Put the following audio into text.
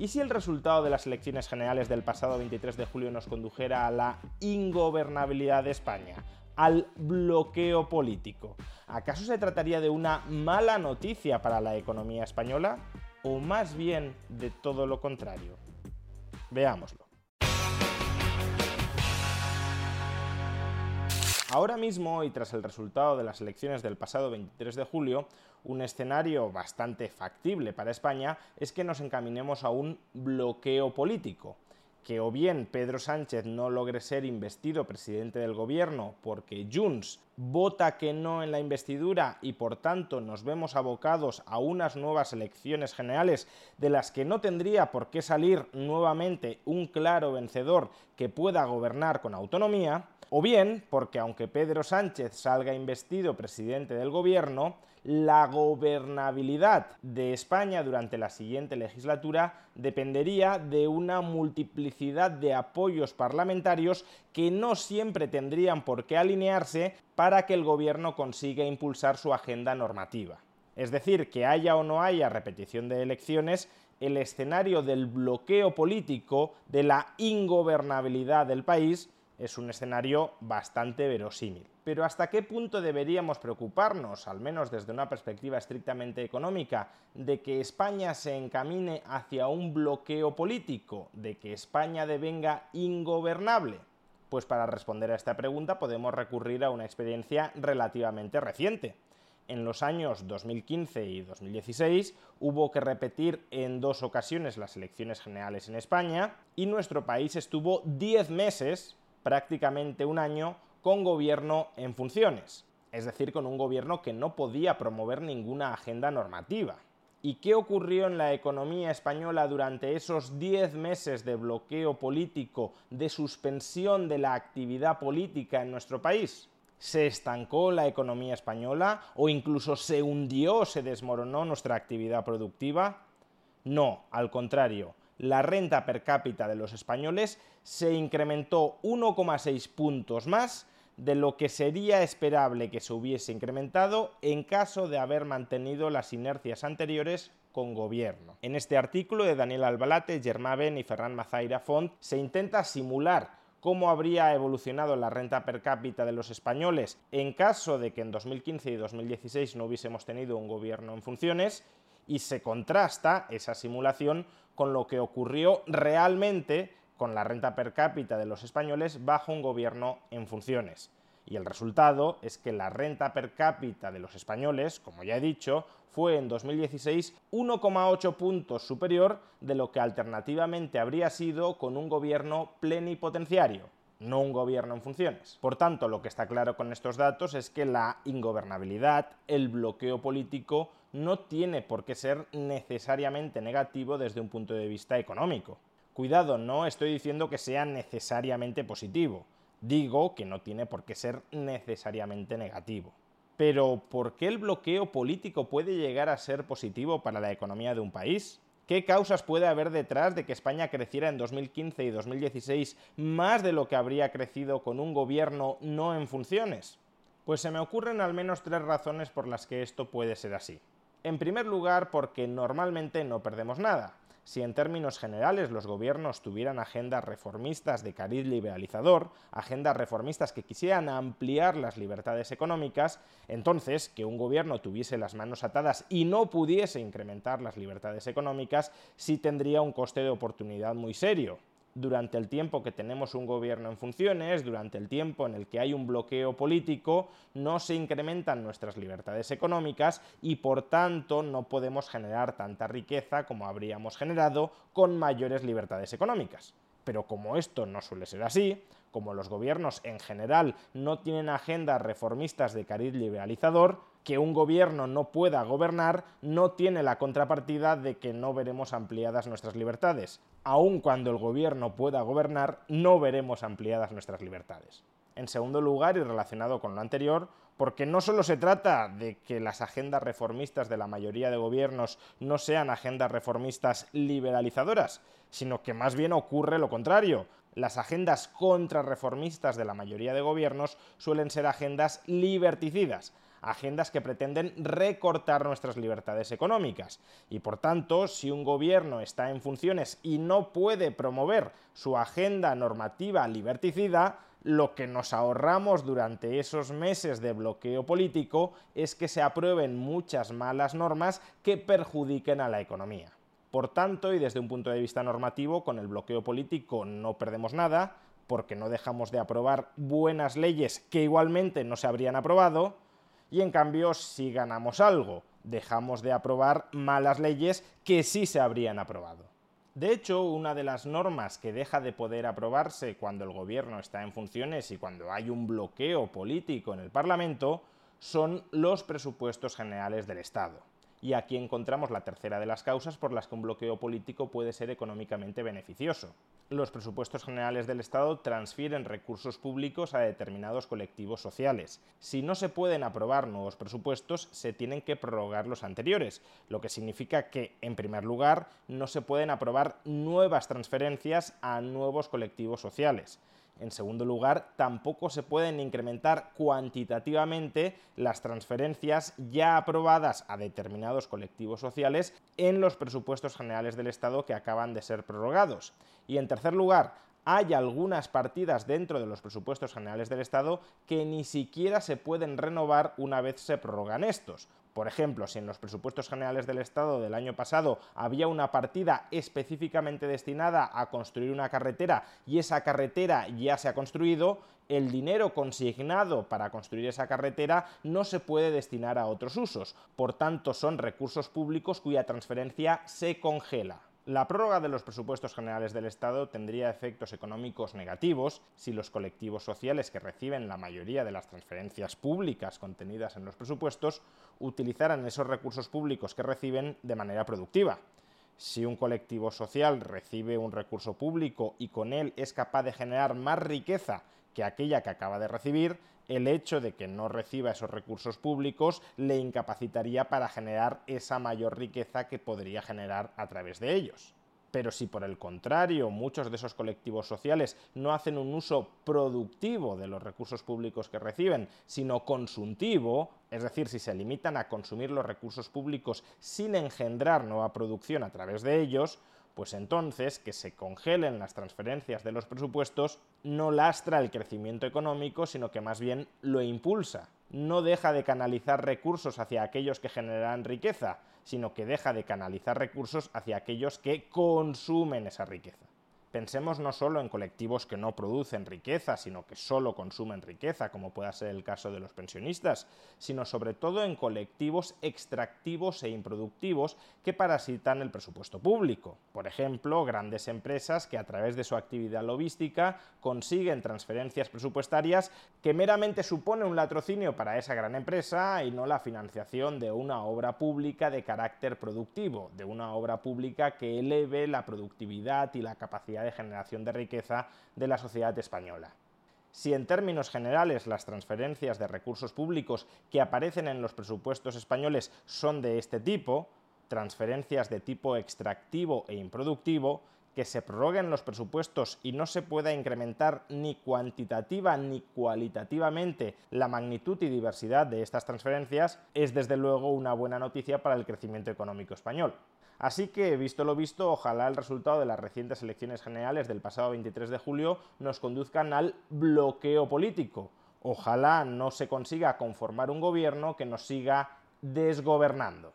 ¿Y si el resultado de las elecciones generales del pasado 23 de julio nos condujera a la ingobernabilidad de España, al bloqueo político? ¿Acaso se trataría de una mala noticia para la economía española? ¿O más bien de todo lo contrario? Veámoslo. Ahora mismo, y tras el resultado de las elecciones del pasado 23 de julio, un escenario bastante factible para España es que nos encaminemos a un bloqueo político, que o bien Pedro Sánchez no logre ser investido presidente del gobierno porque Junts vota que no en la investidura y por tanto nos vemos abocados a unas nuevas elecciones generales de las que no tendría por qué salir nuevamente un claro vencedor que pueda gobernar con autonomía, o bien porque aunque Pedro Sánchez salga investido presidente del gobierno, la gobernabilidad de España durante la siguiente legislatura dependería de una multiplicidad de apoyos parlamentarios que no siempre tendrían por qué alinearse para que el gobierno consiga impulsar su agenda normativa. Es decir, que haya o no haya repetición de elecciones, el escenario del bloqueo político, de la ingobernabilidad del país, es un escenario bastante verosímil. Pero ¿hasta qué punto deberíamos preocuparnos, al menos desde una perspectiva estrictamente económica, de que España se encamine hacia un bloqueo político, de que España devenga ingobernable? Pues para responder a esta pregunta podemos recurrir a una experiencia relativamente reciente. En los años 2015 y 2016 hubo que repetir en dos ocasiones las elecciones generales en España y nuestro país estuvo 10 meses prácticamente un año con gobierno en funciones, es decir, con un gobierno que no podía promover ninguna agenda normativa. ¿Y qué ocurrió en la economía española durante esos 10 meses de bloqueo político, de suspensión de la actividad política en nuestro país? ¿Se estancó la economía española o incluso se hundió, se desmoronó nuestra actividad productiva? No, al contrario, la renta per cápita de los españoles se incrementó 1,6 puntos más de lo que sería esperable que se hubiese incrementado en caso de haber mantenido las inercias anteriores con gobierno. En este artículo de Daniel Albalate, Germain y Ferran Mazaira Font se intenta simular cómo habría evolucionado la renta per cápita de los españoles en caso de que en 2015 y 2016 no hubiésemos tenido un gobierno en funciones y se contrasta esa simulación con lo que ocurrió realmente con la renta per cápita de los españoles bajo un gobierno en funciones. Y el resultado es que la renta per cápita de los españoles, como ya he dicho, fue en 2016 1,8 puntos superior de lo que alternativamente habría sido con un gobierno plenipotenciario, no un gobierno en funciones. Por tanto, lo que está claro con estos datos es que la ingobernabilidad, el bloqueo político, no tiene por qué ser necesariamente negativo desde un punto de vista económico. Cuidado, no estoy diciendo que sea necesariamente positivo, digo que no tiene por qué ser necesariamente negativo. Pero, ¿por qué el bloqueo político puede llegar a ser positivo para la economía de un país? ¿Qué causas puede haber detrás de que España creciera en 2015 y 2016 más de lo que habría crecido con un gobierno no en funciones? Pues se me ocurren al menos tres razones por las que esto puede ser así. En primer lugar, porque normalmente no perdemos nada. Si en términos generales los gobiernos tuvieran agendas reformistas de cariz liberalizador, agendas reformistas que quisieran ampliar las libertades económicas, entonces que un gobierno tuviese las manos atadas y no pudiese incrementar las libertades económicas, sí tendría un coste de oportunidad muy serio durante el tiempo que tenemos un gobierno en funciones, durante el tiempo en el que hay un bloqueo político, no se incrementan nuestras libertades económicas y por tanto no podemos generar tanta riqueza como habríamos generado con mayores libertades económicas. Pero como esto no suele ser así, como los gobiernos en general no tienen agendas reformistas de cariz liberalizador, que un gobierno no pueda gobernar no tiene la contrapartida de que no veremos ampliadas nuestras libertades. Aun cuando el gobierno pueda gobernar, no veremos ampliadas nuestras libertades. En segundo lugar, y relacionado con lo anterior, porque no solo se trata de que las agendas reformistas de la mayoría de gobiernos no sean agendas reformistas liberalizadoras, sino que más bien ocurre lo contrario. Las agendas contrarreformistas de la mayoría de gobiernos suelen ser agendas liberticidas, agendas que pretenden recortar nuestras libertades económicas. Y por tanto, si un gobierno está en funciones y no puede promover su agenda normativa liberticida, lo que nos ahorramos durante esos meses de bloqueo político es que se aprueben muchas malas normas que perjudiquen a la economía. Por tanto, y desde un punto de vista normativo, con el bloqueo político no perdemos nada, porque no dejamos de aprobar buenas leyes que igualmente no se habrían aprobado, y en cambio sí ganamos algo, dejamos de aprobar malas leyes que sí se habrían aprobado. De hecho, una de las normas que deja de poder aprobarse cuando el gobierno está en funciones y cuando hay un bloqueo político en el Parlamento son los presupuestos generales del Estado y aquí encontramos la tercera de las causas por las que un bloqueo político puede ser económicamente beneficioso. Los presupuestos generales del Estado transfieren recursos públicos a determinados colectivos sociales. Si no se pueden aprobar nuevos presupuestos, se tienen que prorrogar los anteriores, lo que significa que, en primer lugar, no se pueden aprobar nuevas transferencias a nuevos colectivos sociales. En segundo lugar, tampoco se pueden incrementar cuantitativamente las transferencias ya aprobadas a determinados colectivos sociales en los presupuestos generales del Estado que acaban de ser prorrogados. Y en tercer lugar, hay algunas partidas dentro de los presupuestos generales del Estado que ni siquiera se pueden renovar una vez se prorrogan estos. Por ejemplo, si en los presupuestos generales del Estado del año pasado había una partida específicamente destinada a construir una carretera y esa carretera ya se ha construido, el dinero consignado para construir esa carretera no se puede destinar a otros usos. Por tanto, son recursos públicos cuya transferencia se congela. La prórroga de los presupuestos generales del Estado tendría efectos económicos negativos si los colectivos sociales que reciben la mayoría de las transferencias públicas contenidas en los presupuestos utilizaran esos recursos públicos que reciben de manera productiva. Si un colectivo social recibe un recurso público y con él es capaz de generar más riqueza que aquella que acaba de recibir, el hecho de que no reciba esos recursos públicos le incapacitaría para generar esa mayor riqueza que podría generar a través de ellos. Pero si por el contrario muchos de esos colectivos sociales no hacen un uso productivo de los recursos públicos que reciben, sino consultivo, es decir, si se limitan a consumir los recursos públicos sin engendrar nueva producción a través de ellos, pues entonces que se congelen las transferencias de los presupuestos no lastra el crecimiento económico, sino que más bien lo impulsa. No deja de canalizar recursos hacia aquellos que generan riqueza, sino que deja de canalizar recursos hacia aquellos que consumen esa riqueza. Pensemos no solo en colectivos que no producen riqueza, sino que solo consumen riqueza, como pueda ser el caso de los pensionistas, sino sobre todo en colectivos extractivos e improductivos que parasitan el presupuesto público. Por ejemplo, grandes empresas que a través de su actividad logística consiguen transferencias presupuestarias que meramente supone un latrocinio para esa gran empresa y no la financiación de una obra pública de carácter productivo, de una obra pública que eleve la productividad y la de generación de riqueza de la sociedad española. Si en términos generales las transferencias de recursos públicos que aparecen en los presupuestos españoles son de este tipo, transferencias de tipo extractivo e improductivo, que se prorroguen los presupuestos y no se pueda incrementar ni cuantitativa ni cualitativamente la magnitud y diversidad de estas transferencias, es desde luego una buena noticia para el crecimiento económico español. Así que, visto lo visto, ojalá el resultado de las recientes elecciones generales del pasado 23 de julio nos conduzcan al bloqueo político. Ojalá no se consiga conformar un gobierno que nos siga desgobernando.